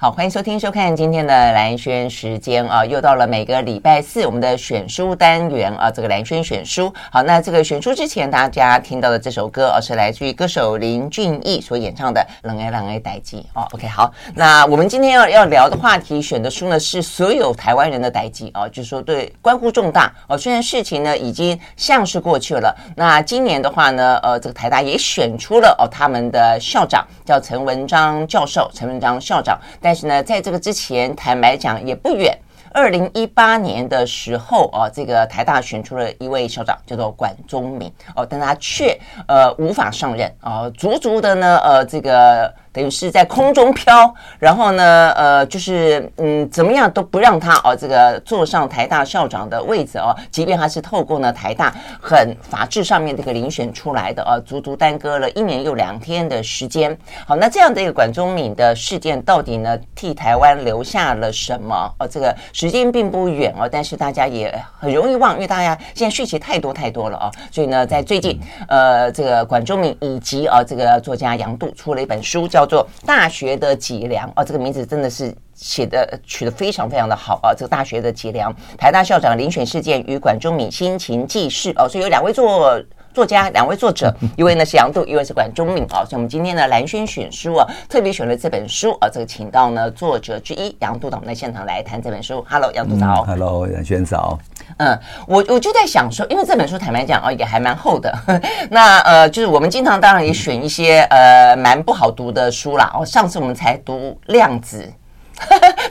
好，欢迎收听收看今天的兰轩时间啊，又到了每个礼拜四我们的选书单元啊，这个兰轩选书。好，那这个选书之前大家听到的这首歌啊，是来自于歌手林俊逸所演唱的《冷爱冷爱代志》哦。OK，好，那我们今天要要聊的话题选的书呢，是所有台湾人的代志啊，就是说对关乎重大哦。虽然事情呢已经像是过去了，那今年的话呢，呃，这个台大也选出了哦他们的校长叫陈文章教授，陈文章校长。但是呢，在这个之前，坦白讲也不远。二零一八年的时候啊，这个台大选出了一位校长，叫做管中闵哦，但他却呃无法上任啊，足足的呢呃这个。等于是在空中飘，然后呢，呃，就是嗯，怎么样都不让他哦，这个坐上台大校长的位置哦，即便他是透过呢台大很法制上面这个遴选出来的哦，足足耽搁了一年又两天的时间。好，那这样的一个管中敏的事件，到底呢替台湾留下了什么？哦，这个时间并不远哦，但是大家也很容易忘，因为大家现在讯息太多太多了哦，所以呢，在最近，呃，这个管中敏以及啊这个作家杨度出了一本书，叫。做大学的脊梁哦，这个名字真的是写的取得非常非常的好啊！这个大学的脊梁，台大校长遴选事件与管中敏心情记事哦，所以有两位做作家，两位作者，一位呢是杨度，一位是管中闵啊。所以我们今天呢蓝轩选书啊，特别选了这本书啊，这个请到呢作者之一杨度到我们的现场来谈这本书。Hello，杨度早。Hello，兰萱早。嗯，我我就在想说，因为这本书坦白讲哦，也还蛮厚的。那呃，就是我们经常当然也选一些呃蛮不好读的书啦。哦，上次我们才读《量子》，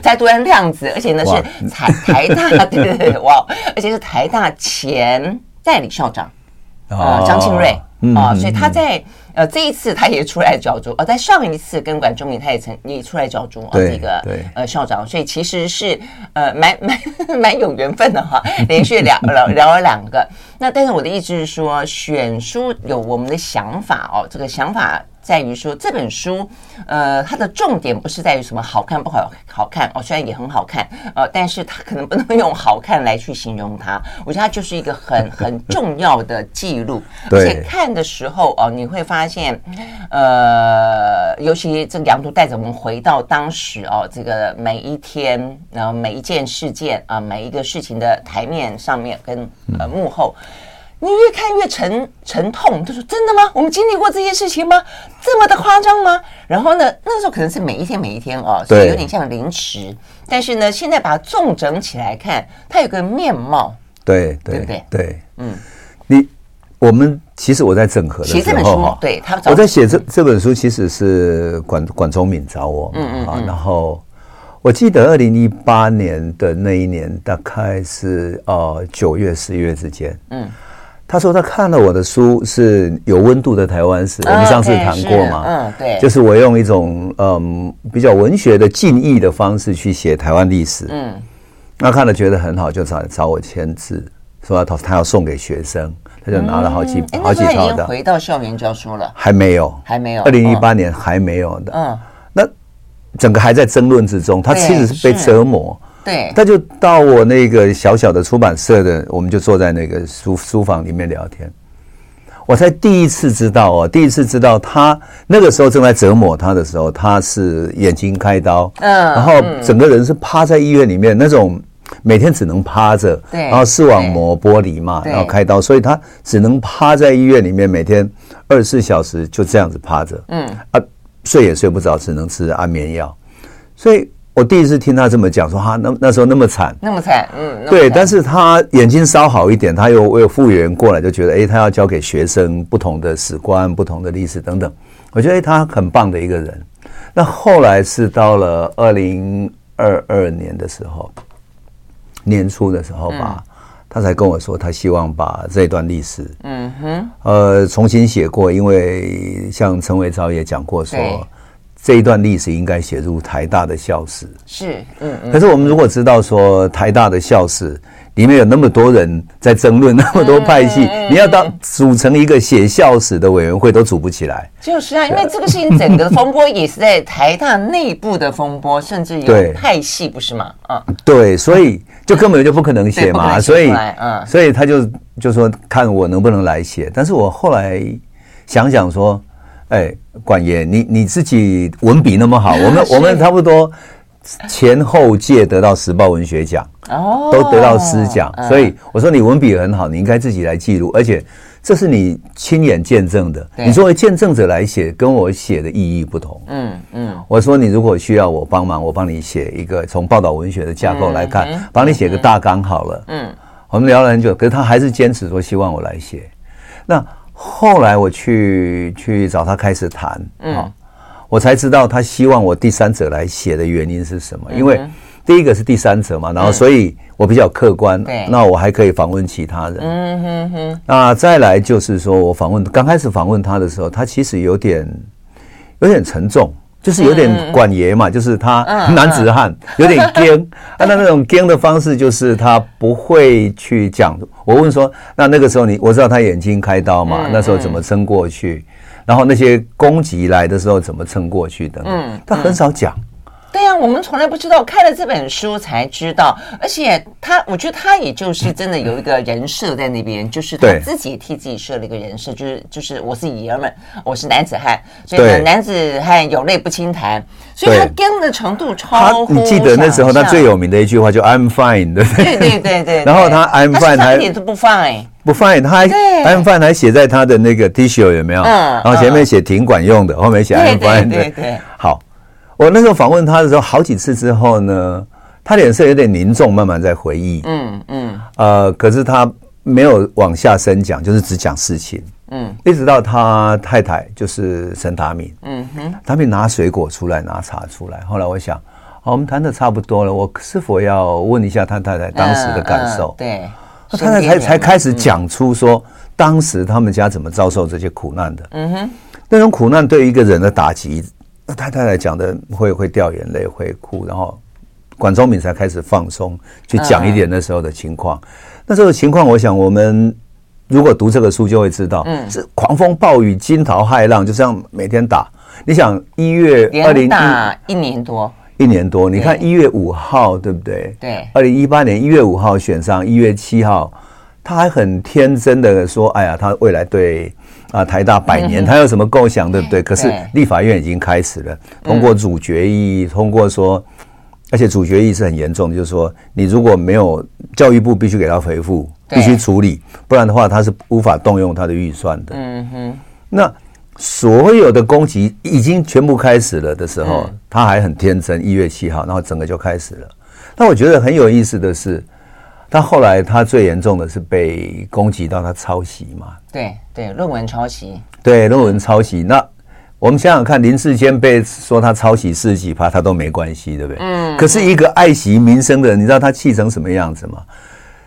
才读完《量子》，而且呢是台台大 对对对哇，而且是台大前代理校长啊、呃、张庆瑞啊、呃，所以他在。呃，这一次他也出来角逐，呃，在上一次跟管中明他也曾也出来角逐啊，这个呃校长，所以其实是呃蛮蛮 蛮有缘分的哈，连续聊聊聊了两个。那但是我的意思是说，选书有我们的想法哦，这个想法。在于说这本书，呃，它的重点不是在于什么好看不好好看哦，虽然也很好看，呃，但是它可能不能用好看来去形容它。我觉得它就是一个很 很重要的记录，而且看的时候哦，你会发现，呃，尤其这个杨渡带着我们回到当时哦，这个每一天，然后每一件事件啊，每一个事情的台面上面跟呃幕后。你越看越沉沉痛，他说：“真的吗？我们经历过这些事情吗？这么的夸张吗？”然后呢，那时候可能是每一天每一天哦，所以有点像临时。但是呢，现在把它重整起来看，它有个面貌，对对不对？对，嗯，你我们其实我在整合的时候，写这本书，对他，我在写这这本书其实是管管中敏找我，嗯嗯啊，然后我记得二零一八年的那一年，大概是呃九月十月之间，嗯。他说他看了我的书是有温度的台湾史，我们上次谈过嘛？嗯，对，就是我用一种嗯比较文学的敬意的方式去写台湾历史。嗯，那看了觉得很好，就找找我签字，说他他要送给学生，他就拿了好几好几套的。回到校园教书了？还没有，还没有。二零一八年还没有的。嗯，那整个还在争论之中，他其实是被折磨。对，他就到我那个小小的出版社的，我们就坐在那个书书房里面聊天。我才第一次知道哦，第一次知道他那个时候正在折磨他的时候，他是眼睛开刀，嗯，然后整个人是趴在医院里面那种，每天只能趴着，对，然后视网膜剥离嘛，然后开刀，所以他只能趴在医院里面，每天二十四小时就这样子趴着，嗯啊，睡也睡不着，只能吃安眠药，所以。我第一次听他这么讲，说哈，那那时候那么惨，那么惨，嗯，对。但是他眼睛稍好一点，他又又复原过来，就觉得，哎，他要教给学生不同的史观、不同的历史等等。我觉得，哎，他很棒的一个人。那后来是到了二零二二年的时候，年初的时候吧，他才跟我说，他希望把这段历史，嗯哼，呃，重新写过，因为像陈伟昭也讲过说。这一段历史应该写入台大的校史，是，嗯嗯。可是我们如果知道说台大的校史里面有那么多人在争论，那么多派系，你要当组成一个写校史的委员会都组不起来。就是啊，因为这个事情整个的风波也是在台大内部的风波，甚至有派系，不是吗？啊，对，所以就根本就不可能写嘛，所以，嗯，所以他就就说看我能不能来写。但是我后来想想说。哎，管言，你你自己文笔那么好，我们我们差不多前后届得到时报文学奖，哦，都得到诗奖，嗯、所以我说你文笔很好，你应该自己来记录，而且这是你亲眼见证的，你作为见证者来写，跟我写的意义不同。嗯嗯，嗯我说你如果需要我帮忙，我帮你写一个从报道文学的架构来看，嗯、帮你写个大纲好了。嗯，我们聊了很久，可是他还是坚持说希望我来写。那后来我去去找他开始谈，嗯。我才知道他希望我第三者来写的原因是什么？因为第一个是第三者嘛，然后所以我比较客观，那我还可以访问其他人。嗯哼哼。那再来就是说我访问刚开始访问他的时候，他其实有点有点沉重，就是有点管爷嘛，就是他男子汉，有点僵。那那种僵的方式就是他不会去讲。我问说，那那个时候你我知道他眼睛开刀嘛，那时候怎么撑过去？然后那些攻击来的时候怎么撑过去的？嗯，他很少讲。对呀，我们从来不知道，看了这本书才知道。而且他，我觉得他也就是真的有一个人设在那边，就是他自己替自己设了一个人设，就是就是我是爷们，我是男子汉，所以呢，男子汉有泪不轻弹。所以他跟的程度超乎。你记得那时候他最有名的一句话就 I'm fine，对对对对对。然后他 I'm fine，他一点都不 fine。不 fine，他还 I'm fine 还写在他的那个 T 恤有没有？嗯，然后前面写挺管用的，后面写 I'm fine。对对，好，我那时候访问他的时候，好几次之后呢，他脸色有点凝重，慢慢在回忆。嗯嗯。呃，可是他没有往下深讲，就是只讲事情。嗯。一直到他太太就是沈达敏。嗯哼。达敏拿水果出来，拿茶出来。后来我想，好，我们谈的差不多了，我是否要问一下他太太当时的感受？对。他太太才才开始讲出说，当时他们家怎么遭受这些苦难的。嗯哼，那种苦难对于一个人的打击，那太太太讲的会会掉眼泪，会哭。然后管中闵才开始放松，去讲一点那时候的情况。那时候的情况，我想我们如果读这个书就会知道，嗯，是狂风暴雨、惊涛骇浪，就这样每天打。你想一月二零一年多。一年多，你看一月五号，对不对？对。二零一八年一月五号选上，一月七号，他还很天真的说：“哎呀，他未来对啊台大百年，他有什么构想，对不对？”可是立法院已经开始了，通过主决议，通过说，而且主决议是很严重，就是说你如果没有教育部必须给他回复，必须处理，不然的话他是无法动用他的预算的。嗯哼。那。所有的攻击已经全部开始了的时候，嗯、他还很天真。一月七号，然后整个就开始了。但我觉得很有意思的是，他后来他最严重的是被攻击到他抄袭嘛？对对，论文抄袭。对，论文抄袭。那我们想想看，林世坚被说他抄袭四十几趴，他都没关系，对不对？嗯。可是一个爱惜民生的人，你知道他气成什么样子吗？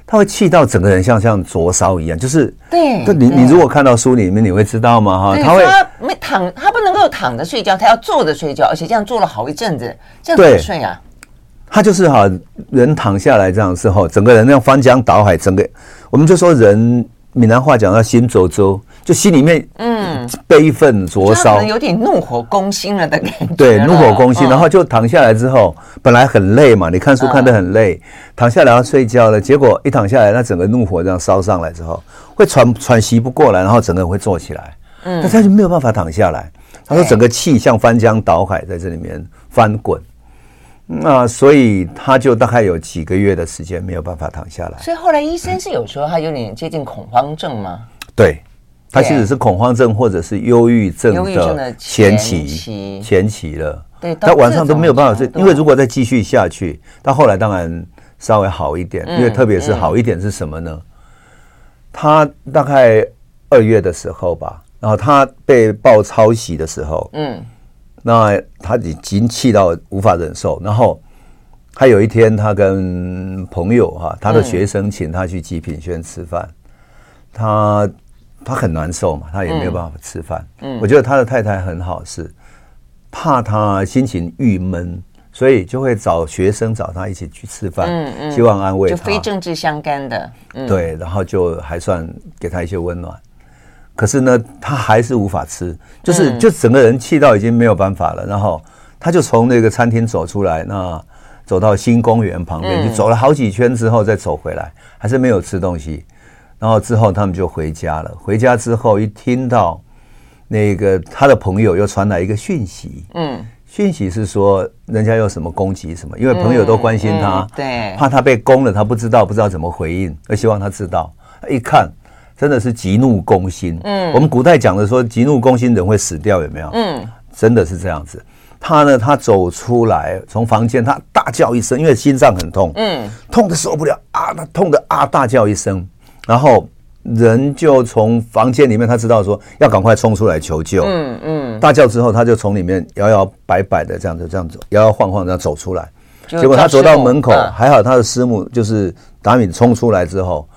他会气到整个人像像灼烧一样，就是对。你你如果看到书里面，你会知道吗？哈，他会他没躺，他不能够躺着睡觉，他要坐着睡觉，而且这样坐了好一阵子，这样怎么睡啊？他就是哈，人躺下来这样之后，整个人那样翻江倒海，整个我们就说人。闽南话讲到心灼灼，就心里面嗯悲愤灼烧，有点怒火攻心了的感觉。对，怒火攻心，然后就躺下来之后，本来很累嘛，你看书看得很累，躺下来要睡觉了，结果一躺下来，那整个怒火这样烧上来之后，会喘喘息不过来，然后整个人会坐起来，嗯，但他就没有办法躺下来。他说整个气像翻江倒海在这里面翻滚。那所以他就大概有几个月的时间没有办法躺下来。所以后来医生是有说他有点接近恐慌症吗？对，他其实是恐慌症或者是忧郁症的前期，前期了。对，他晚上都没有办法睡，因为如果再继续下去，到后来当然稍微好一点，因为特别是好一点是什么呢？他大概二月的时候吧，然后他被报抄袭的时候，嗯。那他已经气到无法忍受，然后他有一天，他跟朋友哈，他的学生请他去极品轩吃饭，他他很难受嘛，他也没有办法吃饭。嗯，我觉得他的太太很好，是怕他心情郁闷，所以就会找学生找他一起去吃饭，嗯嗯，希望安慰他，就非政治相干的，对，然后就还算给他一些温暖。可是呢，他还是无法吃，就是就整个人气到已经没有办法了。然后他就从那个餐厅走出来，那走到新公园旁边，就走了好几圈之后再走回来，还是没有吃东西。然后之后他们就回家了。回家之后一听到那个他的朋友又传来一个讯息，嗯，讯息是说人家有什么攻击什么，因为朋友都关心他，嗯嗯、对，怕他被攻了，他不知道不知道怎么回应，而希望他知道。一看真的是急怒攻心，嗯，我们古代讲的说急怒攻心人会死掉，有没有？嗯，真的是这样子。他呢，他走出来从房间，他大叫一声，因为心脏很痛，嗯，痛的受不了啊，他痛的啊大叫一声，然后。人就从房间里面，他知道说要赶快冲出来求救。嗯嗯，大叫之后，他就从里面摇摇摆摆的这样子这样走，摇摇晃晃这样走出来。结果他走到门口，还好他的师母就是达敏冲出来之后，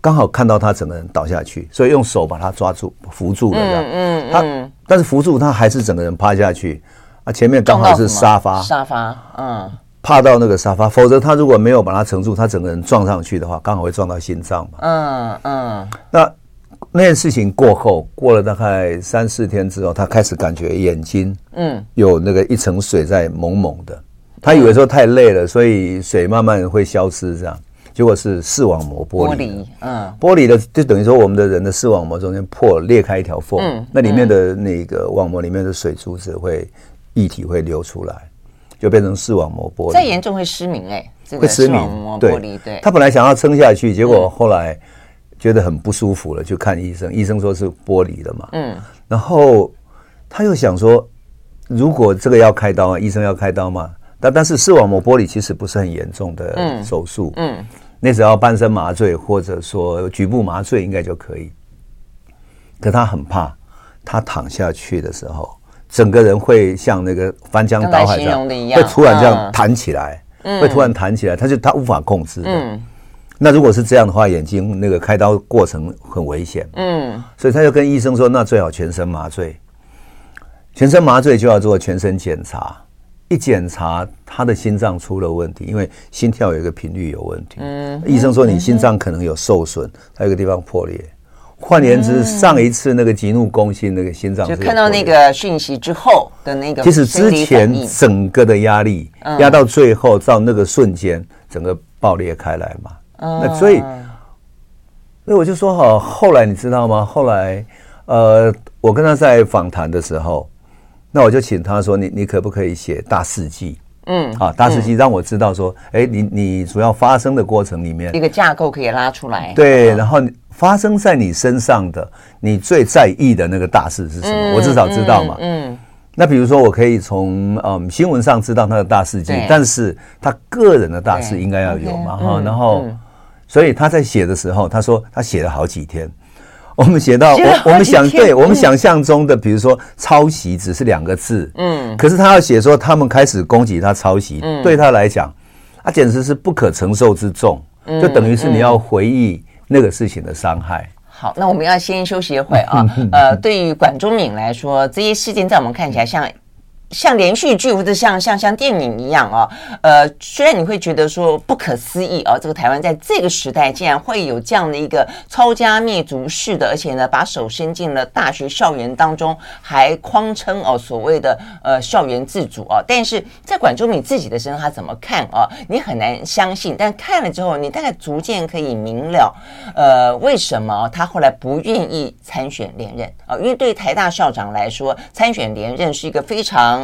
刚好看到他整个人倒下去，所以用手把他抓住扶住了。嗯嗯，他但是扶住他还是整个人趴下去。啊，前面刚好是沙发，沙发，嗯。趴到那个沙发，否则他如果没有把他撑住，他整个人撞上去的话，刚好会撞到心脏嘛。嗯嗯。那那件事情过后，过了大概三四天之后，他开始感觉眼睛嗯有那个一层水在蒙蒙的。他以为说太累了，所以水慢慢会消失，这样结果是视网膜。玻璃，嗯，玻璃的就等于说我们的人的视网膜中间破裂开一条缝，嗯，那里面的那个网膜里面的水珠子会液体会流出来。就变成视网膜玻璃，再严重会失明哎、欸，会失明。对，对。他本来想要撑下去，结果后来觉得很不舒服了，就看医生。医生说是玻璃的嘛。嗯。然后他又想说，如果这个要开刀啊，医生要开刀嘛。但但是视网膜玻璃其实不是很严重的手术。嗯。那只要半身麻醉或者说局部麻醉应该就可以。可他很怕，他躺下去的时候。整个人会像那个翻江倒海这样，会突然这样弹起来，会突然弹起来，他就他无法控制。嗯，那如果是这样的话，眼睛那个开刀过程很危险。嗯，所以他就跟医生说，那最好全身麻醉。全身麻醉就要做全身检查，一检查他的心脏出了问题，因为心跳有一个频率有问题。嗯，医生说你心脏可能有受损，还有一个地方破裂。换言之，上一次那个急怒攻心，那个心脏就看到那个讯息之后的那个，其实之前整个的压力压到最后，到那个瞬间，整个爆裂开来嘛。那所以，所以我就说哈，后来你知道吗？后来，呃，我跟他在访谈的时候，那我就请他说，你你可不可以写大事记？嗯，啊，大事记让我知道说，哎，你你主要发生的过程里面，一个架构可以拉出来。对，然后。发生在你身上的，你最在意的那个大事是什么？嗯、我至少知道嘛。嗯，嗯，那比如说，我可以从嗯新闻上知道他的大事记，对但是他个人的大事应该要有嘛哈。然后，嗯、所以他在写的时候，他说他写了好几天。我们写到我我们想对我们想象中的，比如说抄袭只是两个字，嗯，可是他要写说他们开始攻击他抄袭，嗯、对他来讲，他简直是不可承受之重，嗯、就等于是你要回忆。那个事情的伤害。好，那我们要先休息一会啊。呃，对于管中敏来说，这些事件在我们看起来像。像连续剧或者像像像电影一样啊，呃，虽然你会觉得说不可思议啊，这个台湾在这个时代竟然会有这样的一个抄家灭族式的，而且呢，把手伸进了大学校园当中，还谎称哦所谓的呃校园自主啊，但是在管中闵自己的身上他怎么看啊？你很难相信，但看了之后，你大概逐渐可以明了，呃，为什么他后来不愿意参选连任啊？因为对台大校长来说，参选连任是一个非常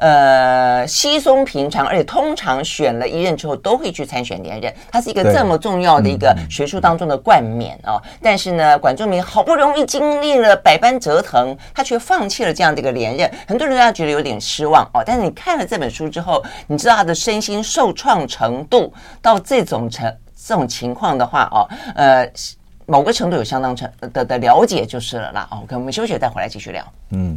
呃，稀松平常，而且通常选了一任之后都会去参选连任，它是一个这么重要的一个学术当中的冠冕哦。但是呢，管仲明好不容易经历了百般折腾，他却放弃了这样的一个连任，很多人都要觉得有点失望哦。但是你看了这本书之后，你知道他的身心受创程度到这种程这种情况的话哦，呃，某个程度有相当程的的了解就是了啦。OK，我们休息再回来继续聊。嗯。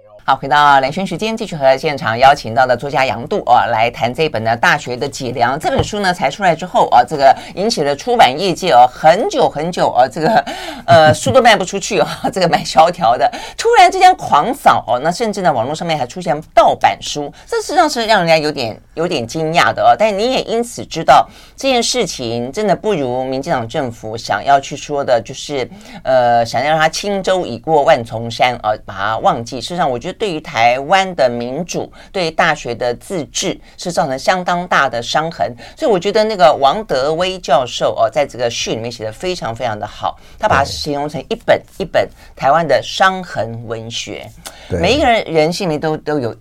好，回到蓝轩时间，继续和现场邀请到的作家杨度啊，来谈这本呢《大学的脊梁》这本书呢，才出来之后啊，这个引起了出版业界哦很久很久啊，这个呃书都卖不出去啊，这个蛮萧条的。突然之间狂扫哦，那甚至呢网络上面还出现盗版书，这实际上是让人家有点有点惊讶的哦。但你也因此知道这件事情真的不如民进党政府想要去说的，就是呃想要让他轻舟已过万重山啊，把它忘记。事实上，我觉得。实对于台湾的民主、对于大学的自治是造成相当大的伤痕。所以我觉得那个王德威教授哦，在这个序里面写的非常非常的好，他把它形容成一本一本台湾的伤痕文学。每一个人人性里都都有。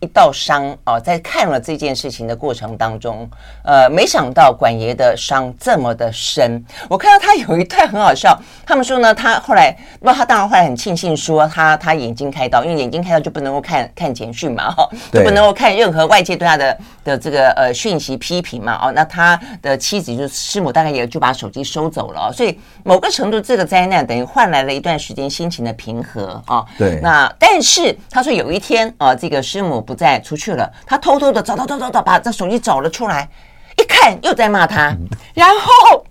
一道伤啊，在看了这件事情的过程当中，呃，没想到管爷的伤这么的深。我看到他有一段很好笑，他们说呢，他后来，那他当然后来很庆幸说他他眼睛开刀，因为眼睛开刀就不能够看看简讯嘛，哈，就不能够看任何外界对他的的这个呃讯息批评嘛，哦，那他的妻子就是师母，大概也就把手机收走了，所以某个程度这个灾难等于换来了一段时间心情的平和啊。对，那但是他说有一天啊，这个师母。不在出去了，他偷偷的找找找找找，把这手机找了出来，一看又在骂他，然后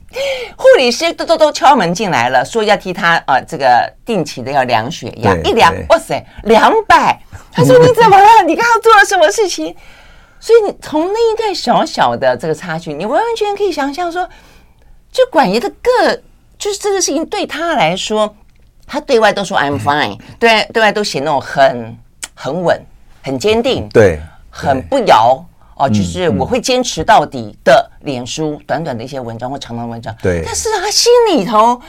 护理师都都都敲门进来了，说要替他啊这个定期的要量血压，一量哇塞两百，他说你怎么了？你刚刚做了什么事情？所以你从那一段小小的这个差距，你完完全全可以想象说，就管爷的个就是这个事情对他来说，他对外都说 I'm fine，对对外都写那种很很稳。很坚定，对，很不摇哦，就是我会坚持到底的。脸书短短的一些文章或长长文章，对，但是他心里头，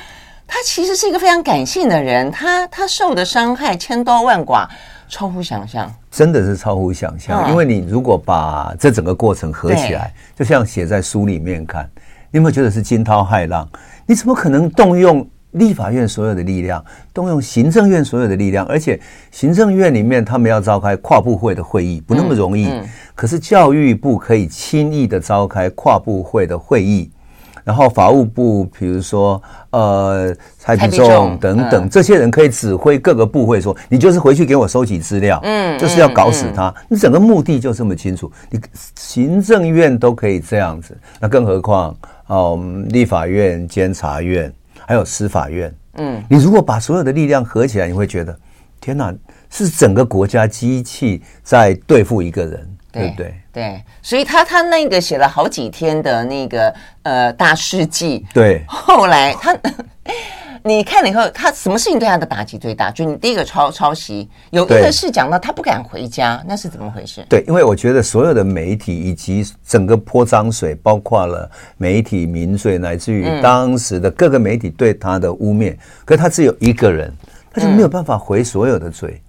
他其实是一个非常感性的人，他他受的伤害千刀万剐，超乎想象，真的是超乎想象。因为你如果把这整个过程合起来，就像写在书里面看，你有没有觉得是惊涛骇浪？你怎么可能动用？立法院所有的力量，动用行政院所有的力量，而且行政院里面他们要召开跨部会的会议，不那么容易。可是教育部可以轻易的召开跨部会的会议，然后法务部，比如说呃蔡必仲等等这些人可以指挥各个部会说，你就是回去给我收集资料，嗯，就是要搞死他。你整个目的就这么清楚，你行政院都可以这样子，那更何况哦，立法院、监察院。还有司法院，嗯，你如果把所有的力量合起来，你会觉得，天哪，是整个国家机器在对付一个人，对，对不对？对，所以他他那个写了好几天的那个呃大事记，对，后来他。你看了以后，他什么事情对他的打击最大？就你第一个抄抄袭，有一个是讲到他不敢回家，那是怎么回事？对，因为我觉得所有的媒体以及整个泼脏水，包括了媒体名嘴，乃至于当时的各个媒体对他的污蔑，可是他只有一个人，他就没有办法回所有的罪，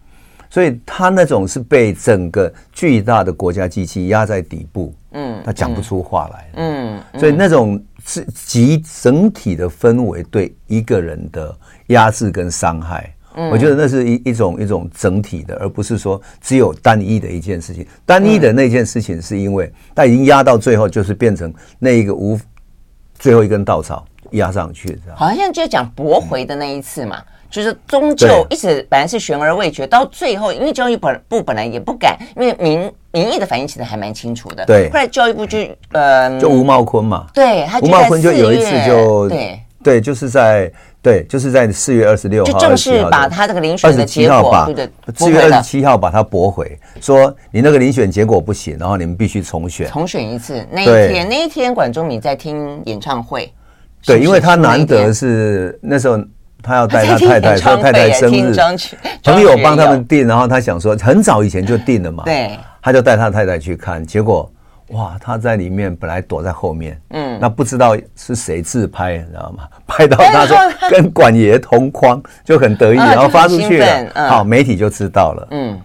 所以他那种是被整个巨大的国家机器压在底部，嗯，他讲不出话来，嗯，所以那种。是集整体的氛围对一个人的压制跟伤害，嗯，我觉得那是一一种一种整体的，而不是说只有单一的一件事情。单一的那件事情是因为它已经压到最后，就是变成那一个无最后一根稻草压上去。好像就讲驳回的那一次嘛。嗯就是终究一直本来是悬而未决，到最后因为教育本部本来也不敢，因为民民意的反应其实还蛮清楚的。对，后来教育部就呃，就吴茂坤嘛，对，他吴茂坤就有一次就对。对，就是在对，就是在四月二十六号就正式把他这个遴选的结果，对对，四月二十七号把他驳回，说你那个遴选结果不行，然后你们必须重选，重选一次。那一天那一天管中闵在听演唱会，对，因为他难得是那时候。他要带他太太，他太太生日，朋友帮他们订，然后他想说很早以前就订了嘛，对，他就带他太太去看，结果哇，他在里面本来躲在后面，嗯，那不知道是谁自拍，你知道吗？拍到他说跟管爷同框，就很得意，然后发出去了，好，媒体就知道了，嗯，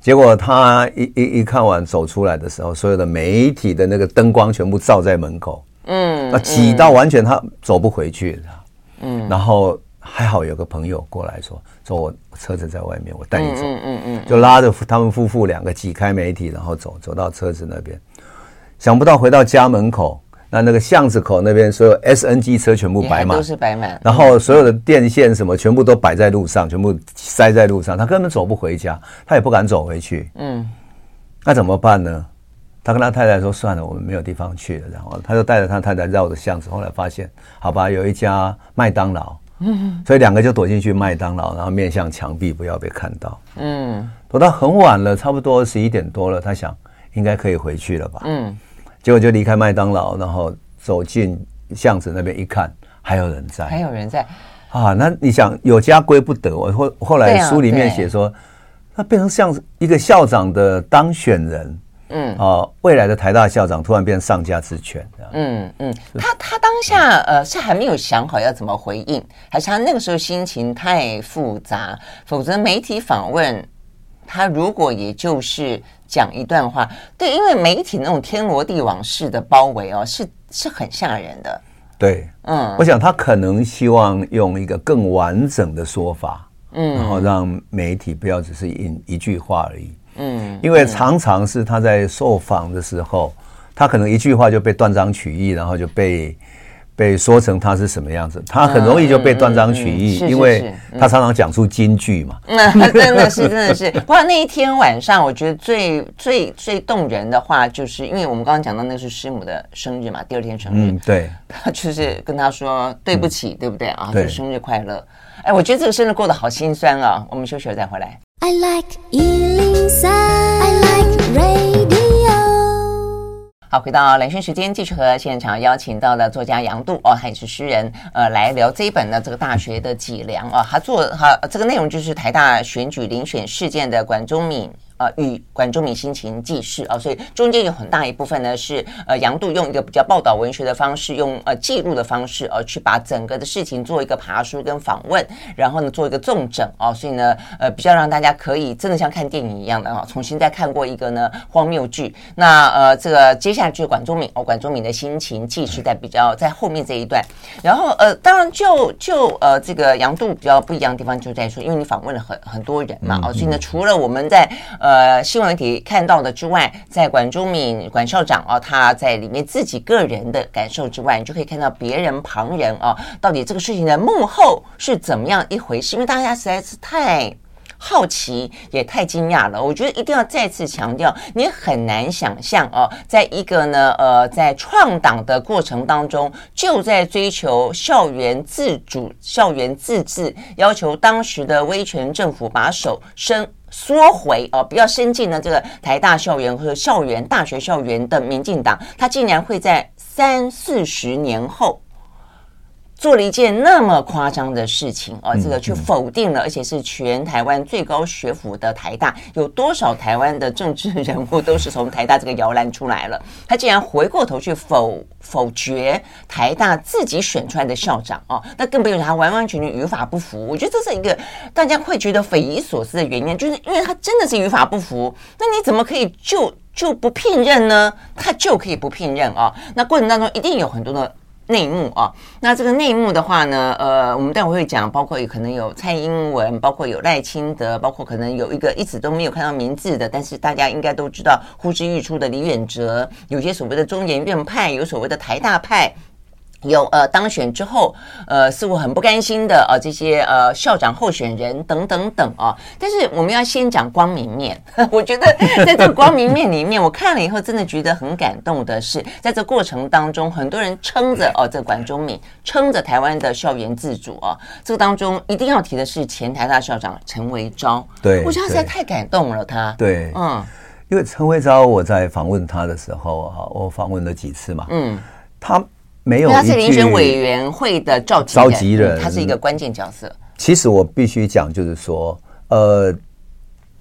结果他一一一看完走出来的时候，所有的媒体的那个灯光全部照在门口，嗯，那挤到完全他走不回去，嗯，然后。还好有个朋友过来说，说我车子在外面，我带你走。嗯嗯嗯，就拉着他们夫妇两个挤开媒体，然后走走到车子那边。想不到回到家门口，那那个巷子口那边，所有 SNG 车全部摆满，都是摆满。然后所有的电线什么全部都摆在路上，全部塞在路上。他根本走不回家，他也不敢走回去。嗯，那怎么办呢？他跟他太太说：“算了，我们没有地方去了。”然后他就带着他太太绕着巷子，后来发现，好吧，有一家麦当劳。嗯，所以两个就躲进去麦当劳，然后面向墙壁，不要被看到。嗯，躲到很晚了，差不多十一点多了，他想应该可以回去了吧。嗯，结果就离开麦当劳，然后走进巷子那边一看，还有人在，还有人在。啊，那你想有家归不得。我后后来书里面写说，他变成像一个校长的当选人，嗯哦，未来的台大校长突然变成上家之权，嗯嗯，他他当下呃是还没有想好要怎么回应，还是他那个时候心情太复杂？否则媒体访问他，如果也就是讲一段话，对，因为媒体那种天罗地网式的包围哦，是是很吓人的。对，嗯，我想他可能希望用一个更完整的说法。嗯，然后让媒体不要只是一一句话而已。嗯，因为常常是他在受访的时候，他可能一句话就被断章取义，然后就被被说成他是什么样子。他很容易就被断章取义，因为他常常讲出金句嘛。那真的是，真的是。不过那一天晚上，我觉得最最最动人的话，就是因为我们刚刚讲到那是师母的生日嘛，第二天生日。嗯，对。他就是跟他说对不起，对不对啊？就生日快乐。哎，我觉得这个生日过得好心酸啊！我们休息了再回来。I like 103, I like radio。好，回到蓝轩时间，继续和现场邀请到的作家杨度哦，他也是诗人，呃，来聊这一本的这个大学的脊梁啊。他做他这个内容就是台大选举遴选事件的管中敏。呃，与管中闵心情记事啊，所以中间有很大一部分呢是呃杨度用一个比较报道文学的方式，用呃记录的方式，呃去把整个的事情做一个爬梳跟访问，然后呢做一个重整啊，所以呢呃比较让大家可以真的像看电影一样的啊，重新再看过一个呢荒谬剧。那呃这个接下来就是管中闵哦，管中闵的心情记事在比较在后面这一段，然后呃当然就就呃这个杨度比较不一样的地方就在说，因为你访问了很很多人嘛，哦，所以呢除了我们在呃，呃新闻媒体看到的之外，在管中闵管校长啊，他在里面自己个人的感受之外，你就可以看到别人旁人啊，到底这个事情的幕后是怎么样一回事？因为大家实在是太好奇，也太惊讶了。我觉得一定要再次强调，你很难想象哦，在一个呢，呃，在创党的过程当中，就在追求校园自主、校园自治，要求当时的威权政府把手伸。缩回哦，不要伸进了这个台大校园和校园、大学校园的民进党，他竟然会在三四十年后。做了一件那么夸张的事情啊，这个去否定了，而且是全台湾最高学府的台大，有多少台湾的政治人物都是从台大这个摇篮出来了？他竟然回过头去否否决台大自己选出来的校长啊，那更不用讲，他完完全全语法不符。我觉得这是一个大家会觉得匪夷所思的原因，就是因为他真的是语法不符，那你怎么可以就就不聘任呢？他就可以不聘任啊？那过程当中一定有很多的。内幕啊，那这个内幕的话呢，呃，我们待会会讲，包括有可能有蔡英文，包括有赖清德，包括可能有一个一直都没有看到名字的，但是大家应该都知道呼之欲出的李远哲，有些所谓的中研院派，有所谓的台大派。有呃当选之后，呃似乎很不甘心的呃这些呃校长候选人等等等啊，但是我们要先讲光明面。我觉得在这个光明面里面，我看了以后真的觉得很感动的是，在这过程当中，很多人撑着哦这个管中闵，撑着台湾的校园自主啊，这个当中一定要提的是前台大校长陈维昭。对，我觉得他实在太感动了，他。对，嗯，因为陈维昭我在访问他的时候啊，我访问了几次嘛，嗯，他。没有，他是遴选委员会的召集人，召集人，他是一个关键角色。其实我必须讲，就是说，呃，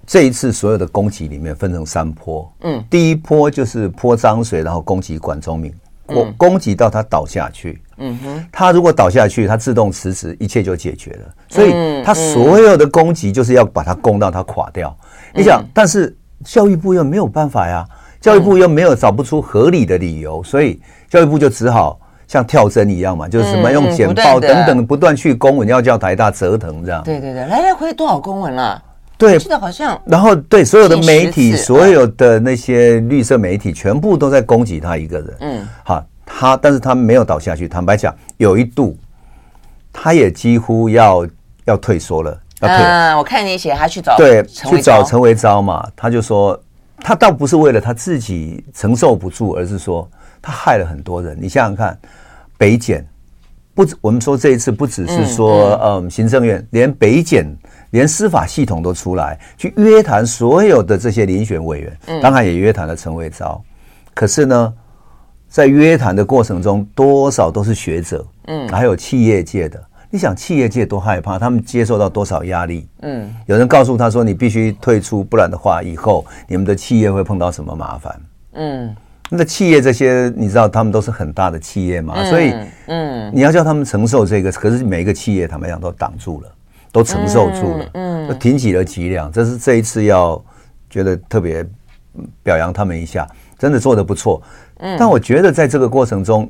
这一次所有的攻击里面分成三波，嗯，第一波就是泼脏水，然后攻击管中明，攻攻击到他倒下去，嗯哼，他如果倒下去，他自动辞职，一切就解决了。所以他所有的攻击就是要把他攻到他垮掉。你想，但是教育部又没有办法呀，教育部又没有找不出合理的理由，所以教育部就只好。像跳针一样嘛，就是什么用简报等等不断去公文，要叫台大折腾这样。对对对，来来回多少公文了？对，记得好像。然后对所有的媒体，所有的那些绿色媒体，全部都在攻击他一个人。嗯，好，他但是他没有倒下去。坦白讲，有一度他也几乎要要退缩了。要退。嗯，我看你写他去找对去找陈维昭嘛，他就说他倒不是为了他自己承受不住，而是说他害了很多人。你想想看。北检不止，我们说这一次不只是说，嗯，行政院连北检连司法系统都出来去约谈所有的这些遴选委员，当然也约谈了陈伟昭。可是呢，在约谈的过程中，多少都是学者，嗯，还有企业界的。你想企业界多害怕，他们接受到多少压力？嗯，有人告诉他说：“你必须退出，不然的话，以后你们的企业会碰到什么麻烦？”嗯，那企业这些你知道，他们都是很大的企业嘛，嗯、所以嗯，你要叫他们承受这个，可是每一个企业坦白讲都挡住了，都承受住了，嗯，都挺起了脊梁。这是这一次要觉得特别表扬他们一下，真的做得不错。嗯，但我觉得在这个过程中。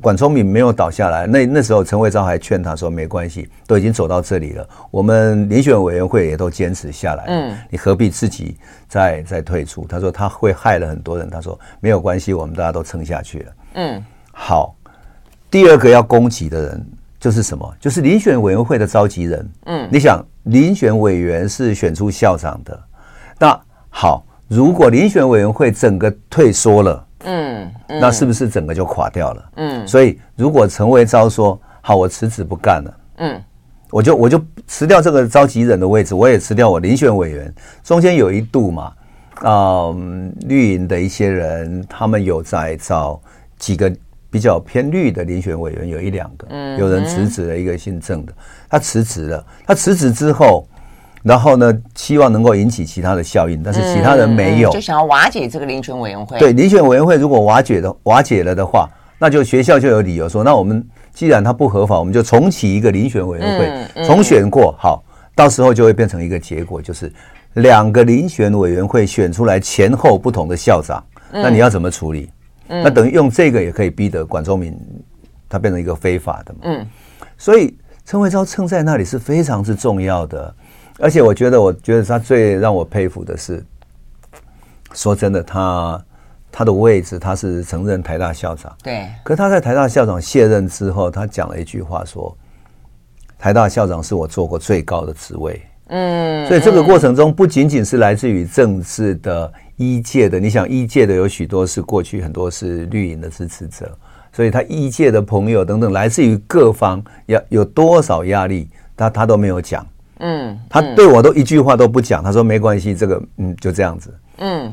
管聪明没有倒下来，那那时候陈慧昭还劝他说：“没关系，都已经走到这里了，我们遴选委员会也都坚持下来，嗯，你何必自己再再退出？”他说他会害了很多人，他说没有关系，我们大家都撑下去了，嗯，好。第二个要攻击的人就是什么？就是遴选委员会的召集人，嗯，你想遴选委员是选出校长的，那好，如果遴选委员会整个退缩了。嗯，嗯，那是不是整个就垮掉了？嗯，所以如果陈维昭说好，我辞职不干了，嗯，我就我就辞掉这个召集人的位置，我也辞掉我遴选委员。中间有一度嘛，啊、呃，绿营的一些人，他们有在找几个比较偏绿的遴选委员，有一两个，嗯，有人辞职了，一个姓郑的，他辞职了，他辞职之后。然后呢，希望能够引起其他的效应，但是其他人没有，嗯嗯、就想要瓦解这个遴选委员会。对，遴选委员会如果瓦解的瓦解了的话，那就学校就有理由说，那我们既然它不合法，我们就重启一个遴选委员会，重选过，好，到时候就会变成一个结果，就是两个遴选委员会选出来前后不同的校长，嗯、那你要怎么处理？嗯、那等于用这个也可以逼得管中闵他变成一个非法的嘛。嗯，所以陈慧昭撑在那里是非常之重要的。而且我觉得，我觉得他最让我佩服的是，说真的，他他的位置他是曾任台大校长，对。可他在台大校长卸任之后，他讲了一句话，说：“台大校长是我做过最高的职位。”嗯。所以这个过程中，不仅仅是来自于政治的医界的，你想医界的有许多是过去很多是绿营的支持者，所以他医界的朋友等等，来自于各方，要有多少压力，他他都没有讲。嗯，他对我都一句话都不讲，他说没关系，这个嗯就这样子。嗯，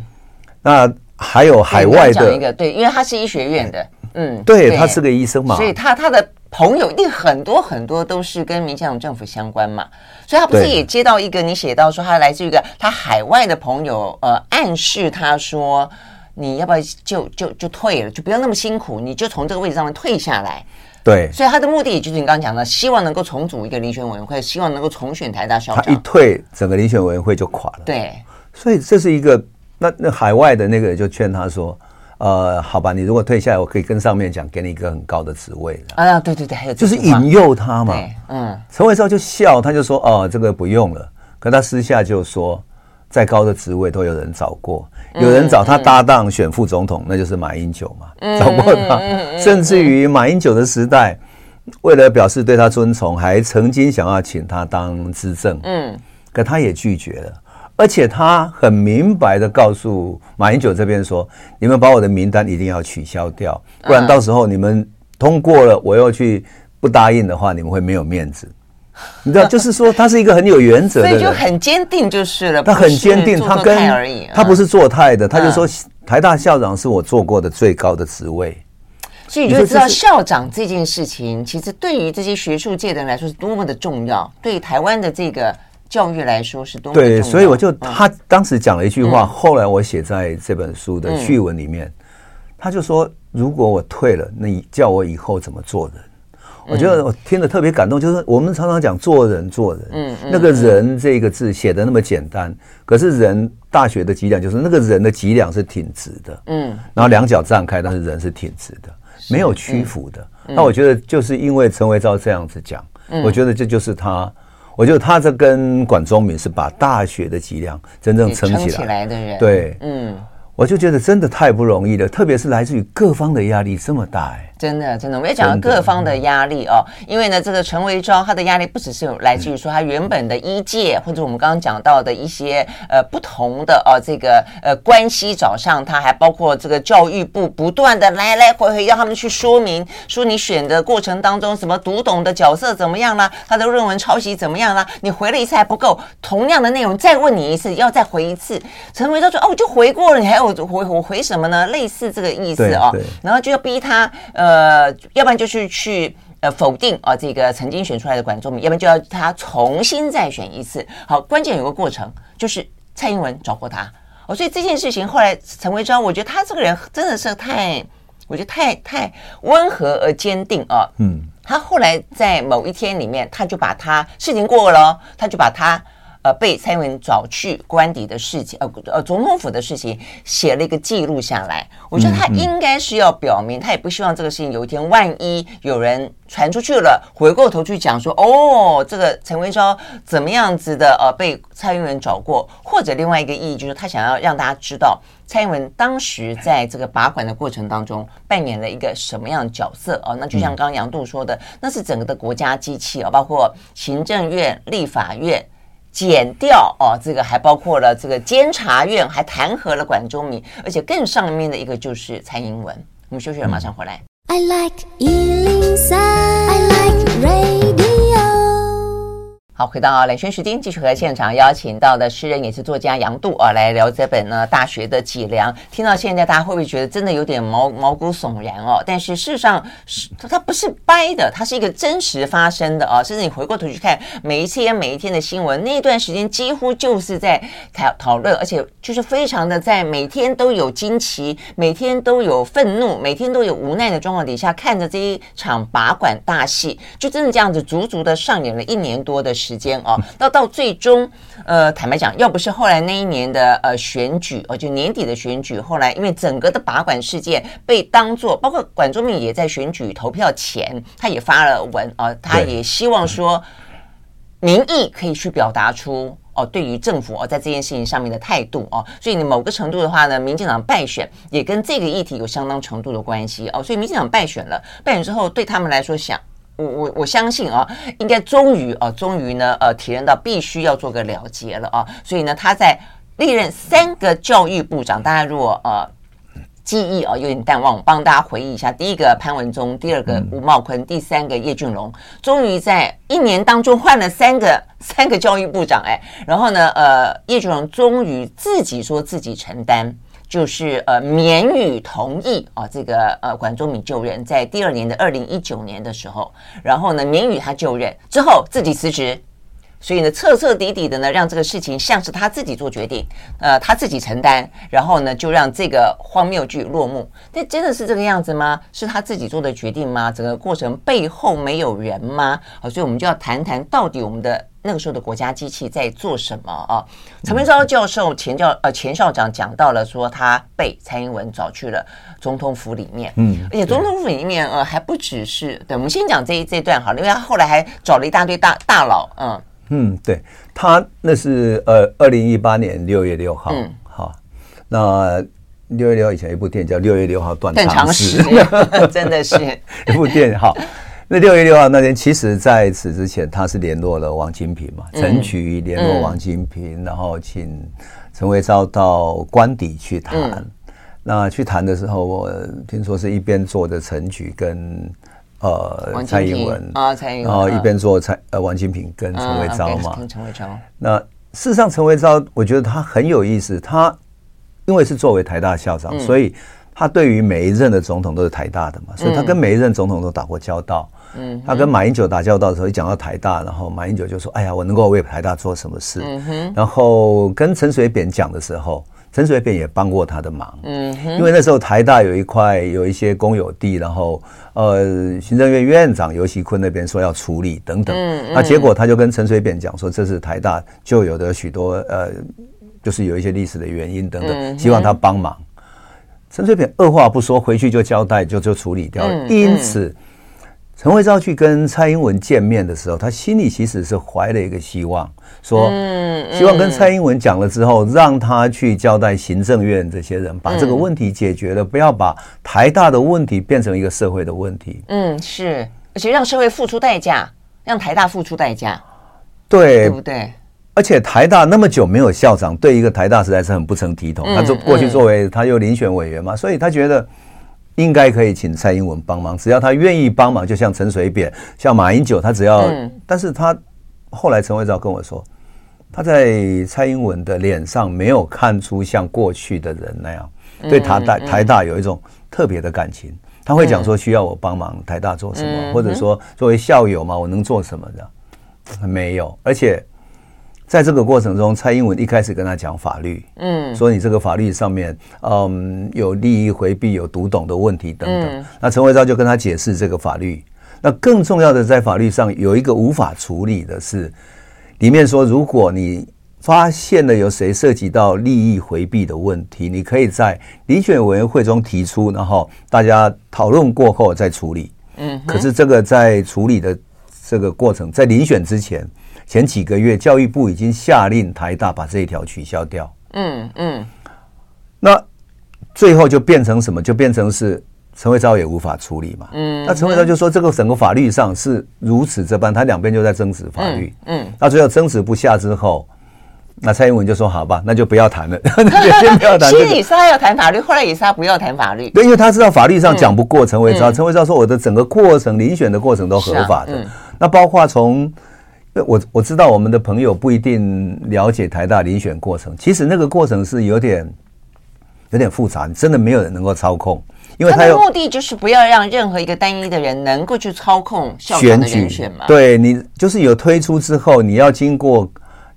那还有海外的一个对，因为他是医学院的，嗯，对，他是个医生嘛，所以他他的朋友一定很多很多都是跟民进党政府相关嘛，所以他不是也接到一个你写到说他来自于一个他海外的朋友，呃，暗示他说你要不要就就就退了，就不要那么辛苦，你就从这个位置上面退下来。对，所以他的目的也就是你刚刚讲的，希望能够重组一个遴选委员会，希望能够重选台大校长。他一退，整个遴选委员会就垮了。对，所以这是一个那那海外的那个人就劝他说：“呃，好吧，你如果退下来，我可以跟上面讲，给你一个很高的职位。”啊，对对对，还有就是引诱他嘛。嗯，陈维昭就笑，他就说：“哦，这个不用了。”可他私下就说。再高的职位都有人找过，有人找他搭档选副总统，那就是马英九嘛，找过他。甚至于马英九的时代，为了表示对他尊崇，还曾经想要请他当资政，嗯，可他也拒绝了。而且他很明白的告诉马英九这边说：“你们把我的名单一定要取消掉，不然到时候你们通过了，我又去不答应的话，你们会没有面子。” 你知道，就是说他是一个很有原则的人，所以就很坚定就是了。他很坚定，他跟他不是做态的，他就说台大校长是我做过的最高的职位。所以你就知道校长这件事情，其实对于这些学术界的人来说是多么的重要，对台湾的这个教育来说是多么重要。对，所以我就他当时讲了一句话，后来我写在这本书的序文里面，他就说：如果我退了，那你叫我以后怎么做人？我觉得我听得特别感动，就是我们常常讲做人做人，嗯，那个人这个字写的那么简单，可是人大学的脊梁就是那个人的脊梁是挺直的，嗯，然后两脚站开，但是人是挺直的，没有屈服的。那我觉得就是因为陈维昭这样子讲，我觉得这就是他，我觉得他这跟管中闵是把大学的脊梁真正撑起来的人，对，嗯，我就觉得真的太不容易了，特别是来自于各方的压力这么大，哎。真的，真的，我们要讲到各方的压力哦。因为呢，这个陈维昭他的压力不只是有来自于说他原本的一届，或者我们刚刚讲到的一些呃不同的哦这个呃关系找上他，还包括这个教育部不断的来来回回要他们去说明，说你选的过程当中什么读懂的角色怎么样啦，他的论文抄袭怎么样啦，你回了一次还不够，同样的内容再问你一次，要再回一次。陈维昭说哦，我就回过了，你还有回我回什么呢？类似这个意思哦，然后就要逼他呃。呃，要不然就是去呃否定啊这个曾经选出来的管中闵，要不然就要他重新再选一次。好，关键有个过程，就是蔡英文找过他。哦，所以这件事情后来陈维章，我觉得他这个人真的是太，我觉得太太温和而坚定啊。嗯，他后来在某一天里面，他就把他事情过了，他就把他。呃，被蔡英文找去官邸的事情，呃呃，总统府的事情写了一个记录下来。我觉得他应该是要表明，他也不希望这个事情有一天万一有人传出去了，回过头去讲说，哦，这个陈文昭怎么样子的，呃，被蔡英文找过，或者另外一个意义就是他想要让大家知道，蔡英文当时在这个把管的过程当中扮演了一个什么样的角色哦。那就像刚刚杨度说的，那是整个的国家机器哦，包括行政院、立法院。检调哦，这个还包括了这个监察院，还弹劾了管中明，而且更上面的一个就是蔡英文。我们休息了，马上回来。I like 103, I like radio 好，回到兰萱时间，继续和现场邀请到的诗人也是作家杨度啊，来聊这本呢《大学的脊梁》。听到现在，大家会不会觉得真的有点毛毛骨悚然哦？但是事实上，是它不是掰的，它是一个真实发生的啊。甚至你回过头去看每一天每一天的新闻，那段时间几乎就是在讨讨论，而且就是非常的在每天都有惊奇，每天都有愤怒，每天都有无奈的状况底下，看着这一场拔管大戏，就真的这样子足足的上演了一年多的时。时间哦，到到最终，呃，坦白讲，要不是后来那一年的呃选举，哦，就年底的选举，后来因为整个的把管事件被当作，包括管中闵也在选举投票前，他也发了文啊、呃，他也希望说民意可以去表达出哦，对于政府哦，在这件事情上面的态度哦，所以你某个程度的话呢，民进党败选也跟这个议题有相当程度的关系哦，所以民进党败选了，败选之后对他们来说想。我我我相信啊，应该终于啊，终于呢，呃，体认到必须要做个了结了啊，所以呢，他在历任三个教育部长，大家如果呃记忆啊有点淡忘，我帮大家回忆一下，第一个潘文忠，第二个吴茂昆，第三个叶俊龙，终于在一年当中换了三个 三个教育部长，哎，然后呢，呃，叶俊龙终于自己说自己承担。就是呃免予同意啊，这个呃管中闵就任，在第二年的二零一九年的时候，然后呢免予他就任之后自己辞职，所以呢彻彻底底的呢让这个事情像是他自己做决定，呃他自己承担，然后呢就让这个荒谬剧落幕。那真的是这个样子吗？是他自己做的决定吗？整个过程背后没有人吗？好，所以我们就要谈谈到底我们的。那个时候的国家机器在做什么？啊？陈明昭教授前教呃前校长讲到了说，他被蔡英文找去了总统府里面，嗯，而且总统府里面呃还不只是对，我们先讲这一这一段好了，因为他后来还找了一大堆大大佬，嗯。嗯，对他那是呃二零一八年六月六号，嗯，好，那六月六号以前有一部电影叫《六月六号断肠时》，真的是。一部电影好。那六月六号那天，其实在此之前，他是联络了王金平嘛，陈菊联络王金平，然后请陈维昭到官邸去谈。那去谈的时候，我听说是一边坐着陈菊跟呃蔡英文啊，蔡英文，然后一边坐蔡呃王金平跟陈维昭嘛。陈维昭。那事实上，陈维昭我觉得他很有意思，他因为是作为台大校长，所以他对于每一任的总统都是台大的嘛，所以他跟每一任总统都打过交道。嗯，他跟马英九打交道的时候，一讲到台大，然后马英九就说：“哎呀，我能够为台大做什么事？”嗯哼。然后跟陈水扁讲的时候，陈水扁也帮过他的忙。嗯哼。因为那时候台大有一块有一些公有地，然后呃，行政院院长尤锡坤那边说要处理等等。嗯嗯。那结果他就跟陈水扁讲说，这是台大就有的许多呃，就是有一些历史的原因等等，希望他帮忙。陈水扁二话不说，回去就交代，就就处理掉了。因此。陈慧昭去跟蔡英文见面的时候，他心里其实是怀了一个希望，说希望跟蔡英文讲了之后，让他去交代行政院这些人，把这个问题解决了，不要把台大的问题变成一个社会的问题。嗯，是，而且让社会付出代价，让台大付出代价，对，对不对？而且台大那么久没有校长，对一个台大实在是很不成体统。他就过去作为他又遴选委员嘛，所以他觉得。应该可以请蔡英文帮忙，只要他愿意帮忙，就像陈水扁、像马英九，他只要，嗯、但是他后来陈维昭跟我说，他在蔡英文的脸上没有看出像过去的人那样对台大台大有一种特别的感情，他会讲说需要我帮忙台大做什么，嗯、或者说作为校友嘛，我能做什么的？没有，而且在这个过程中，蔡英文一开始跟他讲法律，嗯，说你这个法律上面，嗯，有利益回避、有读懂的问题等等。嗯、那陈维昭就跟他解释这个法律。那更重要的，在法律上有一个无法处理的是，里面说，如果你发现了有谁涉及到利益回避的问题，你可以在遴选委员会中提出，然后大家讨论过后再处理。嗯，可是这个在处理的这个过程，在遴选之前前几个月，教育部已经下令台大把这一条取消掉。嗯嗯，那最后就变成什么？就变成是。陈慧昭也无法处理嘛，嗯，那陈慧昭就说这个整个法律上是如此这般，他两边就在争执法律，嗯，那最后争执不下之后，那蔡英文就说好吧，那就不要谈了，先不要谈。其实也是他要谈法律，后来也是他不要谈法律，对，因为他知道法律上讲不过陈慧昭，陈慧昭说我的整个过程遴选的过程都合法的，那包括从我我知道我们的朋友不一定了解台大遴选过程，其实那个过程是有点有点复杂，真的没有人能够操控。因为他的目的就是不要让任何一个单一的人能够去操控校长的人选嘛。对，你就是有推出之后，你要经过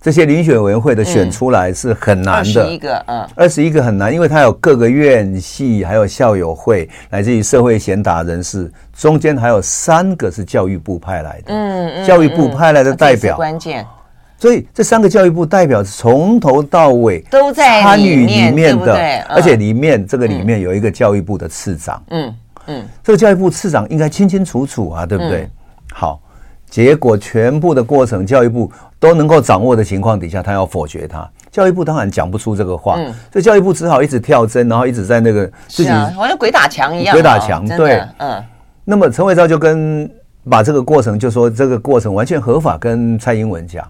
这些遴选委员会的选出来是很难的。二十一个，嗯，二十一个很难，因为它有各个院系，还有校友会，来自于社会贤达人士，中间还有三个是教育部派来的。嗯嗯，教育部派来的代表关键。所以这三个教育部代表从头到尾都在参与里面的，而且里面这个里面有一个教育部的次长，嗯嗯，这个教育部次长应该清清楚楚啊，对不对？好，结果全部的过程教育部都能够掌握的情况底下，他要否决他，教育部当然讲不出这个话，所以教育部只好一直跳针，然后一直在那个自己好像鬼打墙一样，鬼打墙，对，嗯。那么陈伟昭就跟把这个过程就说这个过程完全合法，跟蔡英文讲。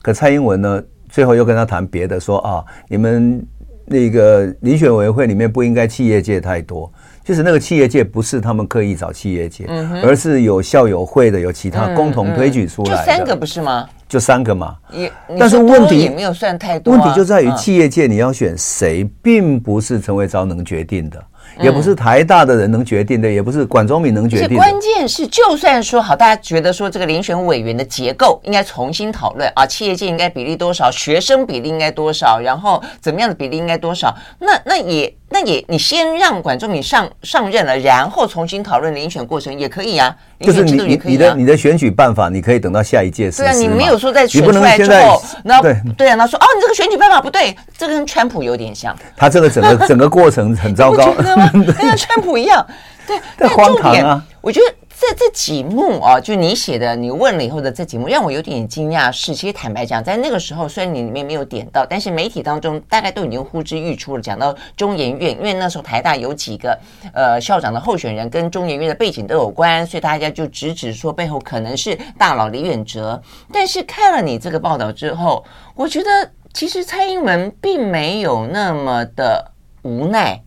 可蔡英文呢，最后又跟他谈别的，说啊，你们那个遴选委员会里面不应该企业界太多，就是那个企业界不是他们刻意找企业界，嗯、而是有校友会的，有其他共同推举出来的，就三个不是吗？就三个嘛，也，但是问题也没有算太多，啊，问题就在于企业界你要选谁，并不是陈伟昭能决定的。也不是台大的人能决定的，也不是管中闵能决定的。关键是，就算说好，大家觉得说这个遴选委员的结构应该重新讨论啊，企业界应该比例多少，学生比例应该多少，然后怎么样的比例应该多少，那那也。那也，你先让管中闵上上任了，然后重新讨论遴选过程也可以啊。就是你你你的你的选举办法，你可以等到下一届。对啊，你没有说在选出来之后，然后对对啊，他说哦，你这个选举办法不对，这跟川普有点像。他这个整个整个过程很糟糕，跟川普一样。对，但重点，我觉得。这这几幕啊，就你写的，你问了以后的这几幕，让我有点惊讶。是，其实坦白讲，在那个时候，虽然你里面没有点到，但是媒体当中大概都已经呼之欲出了。讲到中研院，因为那时候台大有几个呃校长的候选人跟中研院的背景都有关，所以大家就直指说背后可能是大佬李远哲。但是看了你这个报道之后，我觉得其实蔡英文并没有那么的无奈，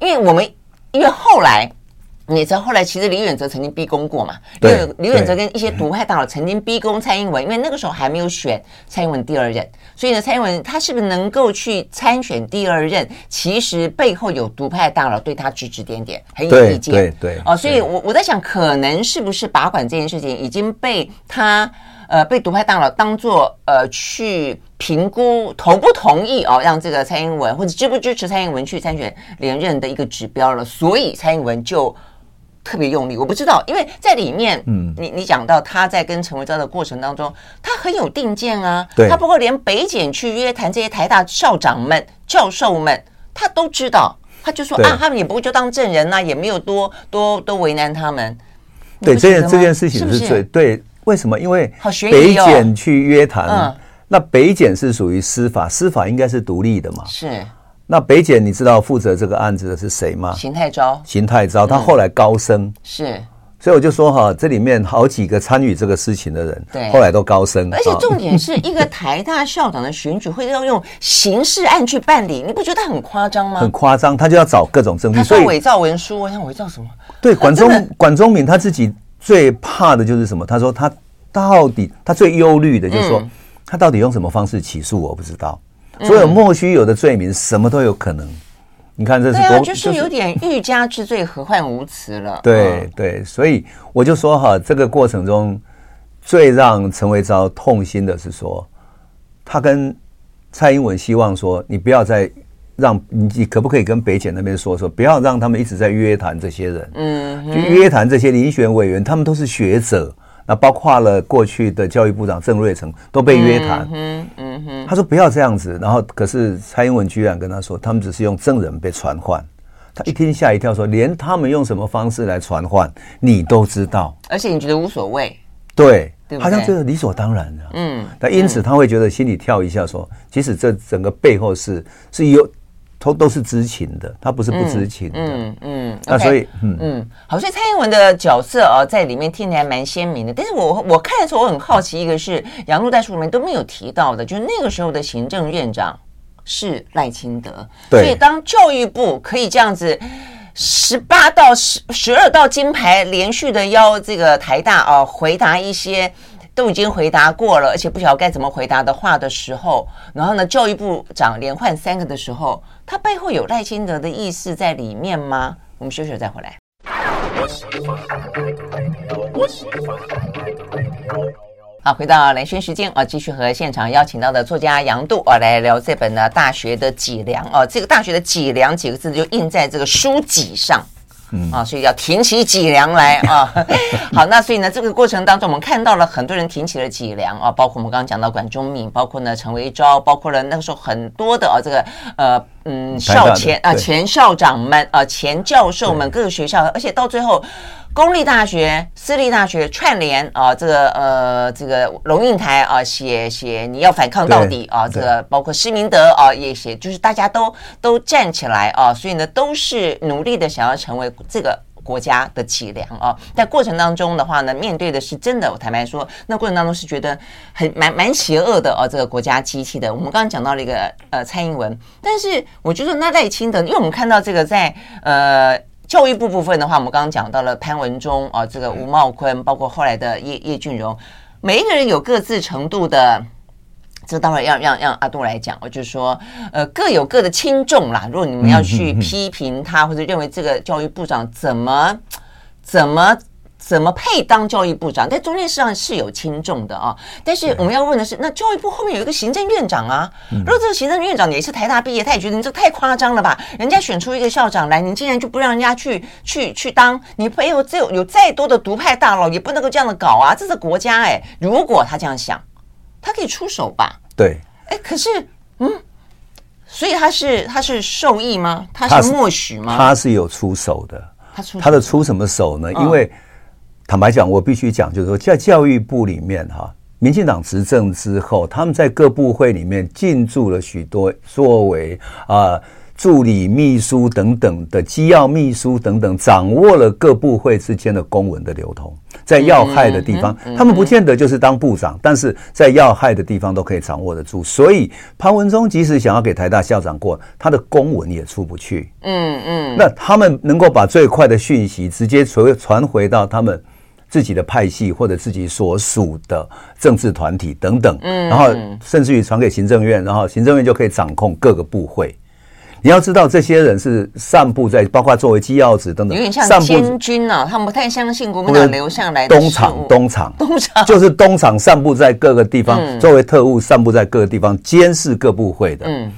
因为我们因为后来。你知道后来其实李远哲曾经逼宫过嘛？因为李远哲跟一些独派大佬曾经逼宫蔡英文，因为那个时候还没有选蔡英文第二任，所以呢，蔡英文他是不是能够去参选第二任？其实背后有独派大佬对他指指点点，很有意见。对对哦，所以我我在想，可能是不是把管这件事情已经被他呃被独派大佬当做呃去评估同不同意哦，让这个蔡英文或者支不支持蔡英文去参选连任的一个指标了，所以蔡英文就。特别用力，我不知道，因为在里面，嗯，你你讲到他在跟陈维昭的过程当中，他很有定见啊，对，他不过连北检去约谈这些台大校长们、教授们，他都知道，他就说啊，他们也不会就当证人呐、啊，也没有多多多为难他们。对，这件这件事情是最对，为什么？因为北检去约谈，嗯、那北检是属于司法，司法应该是独立的嘛，是。那北检你知道负责这个案子的是谁吗？邢太昭。邢太昭，他后来高升。嗯、是，所以我就说哈，这里面好几个参与这个事情的人，对，后来都高升。而且重点是一个台大校长的选举会要用刑事案去办理，你不觉得很夸张吗？很夸张，他就要找各种证据，所以伪造文书，我想伪造什么？对，管中管中敏他自己最怕的就是什么？他说他到底他最忧虑的就是说，嗯、他到底用什么方式起诉我不知道。所有莫须有的罪名，什么都有可能。你看这是对啊，就是有点欲加之罪，何患无辞了。对对，所以我就说哈，这个过程中最让陈维昭痛心的是说，他跟蔡英文希望说，你不要再让你可不可以跟北检那边说说，不要让他们一直在约谈这些人，嗯，就约谈这些遴选委员，他们都是学者。那包括了过去的教育部长郑瑞成都被约谈，嗯他说不要这样子，然后可是蔡英文居然跟他说，他们只是用证人被传唤，他一听吓一跳，说连他们用什么方式来传唤你都知道，而且你觉得无所谓，对，好像觉得理所当然的，嗯，那因此他会觉得心里跳一下，说其实这整个背后是是有。都都是知情的，他不是不知情的。嗯嗯，那所以嗯嗯，好，所以蔡英文的角色啊，在里面听起来蛮鲜明的。但是我我看的时候，我很好奇，一个是杨露在书里面都没有提到的，就是那个时候的行政院长是赖清德。对。所以当教育部可以这样子十八到十十二道金牌连续的邀这个台大啊回答一些。都已经回答过了，而且不晓得该怎么回答的话的时候，然后呢，教育部长连换三个的时候，他背后有赖清德的意思在里面吗？我们休息再回来。好，回到兰萱时间啊，继续和现场邀请到的作家杨度啊来聊这本呢《大学的脊梁》啊，这个“大学的脊梁”几个字就印在这个书脊上。嗯啊，所以要挺起脊梁来啊！好，那所以呢，这个过程当中，我们看到了很多人挺起了脊梁啊，包括我们刚刚讲到管中闵，包括呢陈维昭，包括了那个时候很多的啊，这个呃嗯校前啊前校长们啊前教授们各个学校，而且到最后。公立大学、私立大学串联啊，这个呃，这个龙应台啊，写写你要反抗到底啊，这个包括施明德啊也写，就是大家都都站起来啊，所以呢，都是努力的想要成为这个国家的脊梁啊。在过程当中的话呢，面对的是真的，我坦白说，那过程当中是觉得很蛮蛮邪恶的啊，这个国家机器的。我们刚刚讲到了一个呃蔡英文，但是我觉得那赖清德，因为我们看到这个在呃。教育部部分的话，我们刚刚讲到了潘文忠啊，这个吴茂坤，包括后来的叶叶俊荣，每一个人有各自程度的，这当然要让让阿杜来讲，我就说，呃，各有各的轻重啦。如果你们要去批评他，或者认为这个教育部长怎么怎么。怎么配当教育部长？在中间实际上是有轻重的啊。但是我们要问的是，那教育部后面有一个行政院长啊。如果这个行政院长也是台大毕业，他也觉得你这太夸张了吧？人家选出一个校长来，你竟然就不让人家去去去当？你背后只有有再多的独派大佬，也不能够这样的搞啊！这是国家哎。如果他这样想，他可以出手吧？对。哎，可是嗯，所以他是他是受益吗？他是默许吗？他是有出手的。他出他的出什么手呢？因为。坦白讲，我必须讲，就是说，在教育部里面，哈，民进党执政之后，他们在各部会里面进驻了许多作为啊助理秘书等等的机要秘书等等，掌握了各部会之间的公文的流通，在要害的地方，他们不见得就是当部长，但是在要害的地方都可以掌握得住。所以潘文忠即使想要给台大校长过，他的公文也出不去。嗯嗯，那他们能够把最快的讯息直接传传回到他们。自己的派系或者自己所属的政治团体等等，嗯，然后甚至于传给行政院，然后行政院就可以掌控各个部会。你要知道，这些人是散布在，包括作为机要职等等，有点像监军啊，他们不太相信国民党留下来的东厂，东厂，东厂就是东厂散布在各个地方，作为特务散布在各个地方监视各部会的。嗯，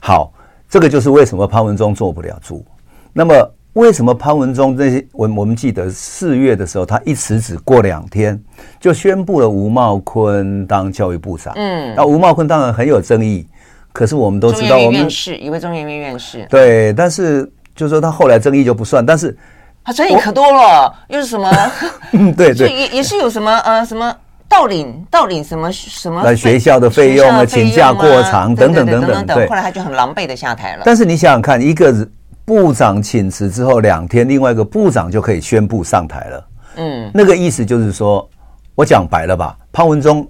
好，这个就是为什么潘文忠做不了主。那么。为什么潘文忠这些？我我们记得四月的时候，他一辞职过两天就宣布了吴茂坤当教育部长。嗯，那吴茂坤当然很有争议，可是我们都知道，我们院士一位中研院院士。对，但是就是说他后来争议就不算，但是他争议可多了，又是什么？嗯，对对，也也是有什么呃什么到领到领什么什么来学校的费用啊，请假过长等等等等。对，后来他就很狼狈的下台了。但是你想想看，一个。部长请辞之后两天，另外一个部长就可以宣布上台了。嗯，那个意思就是说，我讲白了吧，潘文忠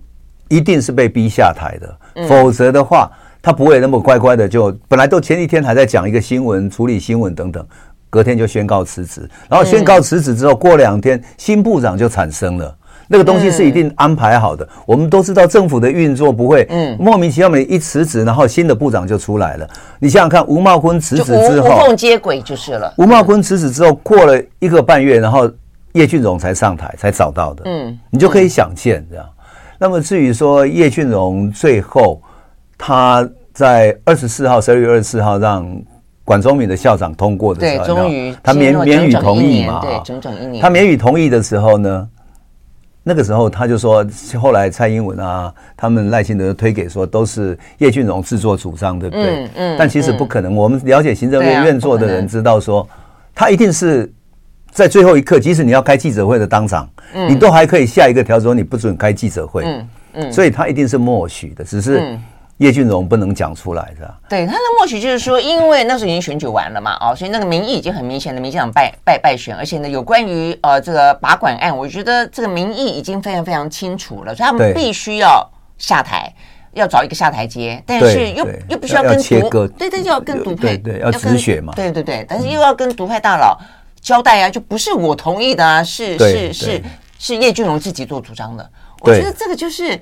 一定是被逼下台的，否则的话，他不会那么乖乖的就本来都前一天还在讲一个新闻、处理新闻等等，隔天就宣告辞职，然后宣告辞职之后，过两天新部长就产生了。那个东西是一定安排好的。嗯、我们都知道政府的运作不会，嗯，莫名其妙你一辞职，然后新的部长就出来了。你想想看，吴茂坤辞职之后，无缝接轨就是了。吴茂坤辞职之后，过了一个半月，然后叶俊荣才上台，才找到的。嗯，你就可以想见这样。那么至于说叶俊荣最后他在二十四号，十二月二十四号让管中敏的校长通过的时候，对，终于他免免予同意嘛，对，整整一年。他免予同意的时候呢，那个时候他就说，后来蔡英文啊，他们赖清德推给说都是叶俊荣自作主张，对不对？嗯嗯。但其实不可能，我们了解行政院院座的人知道说，他一定是在最后一刻，即使你要开记者会的当场，你都还可以下一个条子说你不准开记者会。嗯嗯。所以他一定是默许的，只是。叶俊荣不能讲出来，是吧？对，他的默许就是说，因为那时候已经选举完了嘛，哦，所以那个民意已经很明显的，民进党败败败选，而且呢，有关于呃这个拔管案，我觉得这个民意已经非常非常清楚了，所以他们必须要下台，要找一个下台阶，但是又又必须要跟独，对对，要跟独派，对，要止血嘛，对对对，但是又要跟独派大佬交代啊，就不是我同意的啊，是是是是叶俊荣自己做主张的，我觉得这个就是。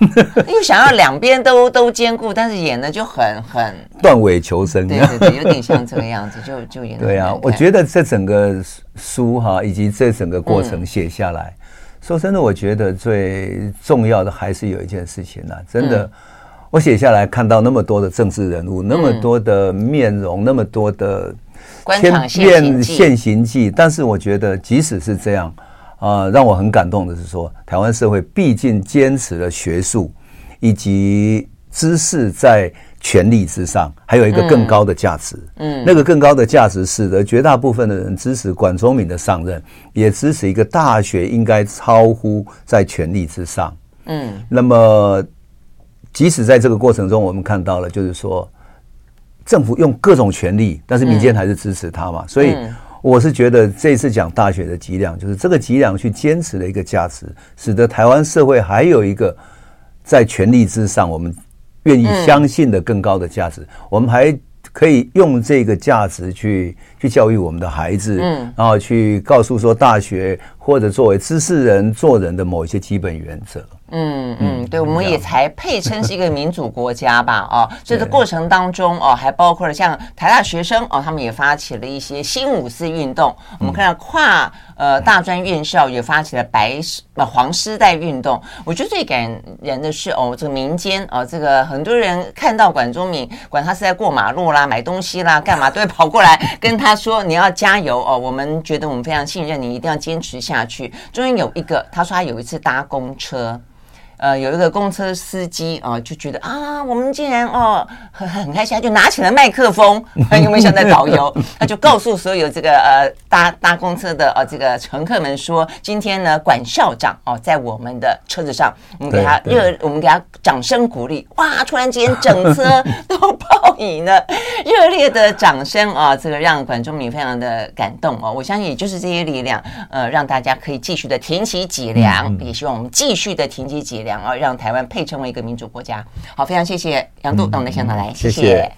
又想要两边都 都兼顾，但是演的就很很 断尾求生，对对对，有点像这个样子，就就演。对啊，我觉得这整个书哈，以及这整个过程写下来，嗯、说真的，我觉得最重要的还是有一件事情呢、啊。真的，嗯、我写下来看到那么多的政治人物，那么多的面容，嗯、那么多的千变现形记，但是我觉得即使是这样。啊，让我很感动的是说，台湾社会毕竟坚持了学术以及知识在权力之上，还有一个更高的价值。嗯，那个更高的价值使得绝大部分的人支持管中闵的上任，也支持一个大学应该超乎在权力之上。嗯，那么即使在这个过程中，我们看到了，就是说政府用各种权力，但是民间还是支持他嘛，所以。我是觉得这次讲大学的脊梁，就是这个脊梁去坚持的一个价值，使得台湾社会还有一个在权力之上，我们愿意相信的更高的价值，我们还可以用这个价值去去教育我们的孩子，嗯，然后去告诉说大学或者作为知识人做人的某一些基本原则。嗯嗯，对，我们也才配称是一个民主国家吧？哦，这个过程当中哦，还包括了像台大学生哦，他们也发起了一些新五四运动。我们看到跨呃大专院校也发起了白呃黄丝带运动。我觉得最感人的是哦，这个民间哦，这个很多人看到管中敏，管他是在过马路啦、买东西啦、干嘛，都会跑过来跟他说：“你要加油哦，我们觉得我们非常信任你，一定要坚持下下去。”终于有一个，他说他有一次搭公车。呃，有一个公车司机啊、呃，就觉得啊，我们竟然哦很很开心，他就拿起了麦克风，有没有像在导游？他就告诉所有这个呃搭搭公车的呃这个乘客们说，今天呢，管校长哦在我们的车子上，我们给他热，我们给他掌声鼓励。哇，突然间整车 都报以了热烈的掌声啊！这个让管仲敏非常的感动哦。我相信也就是这些力量，呃，让大家可以继续的挺起脊梁，也希望我们继续的挺起脊梁。然后让台湾配称为一个民主国家。好，非常谢谢杨度到我们的现场来。谢谢。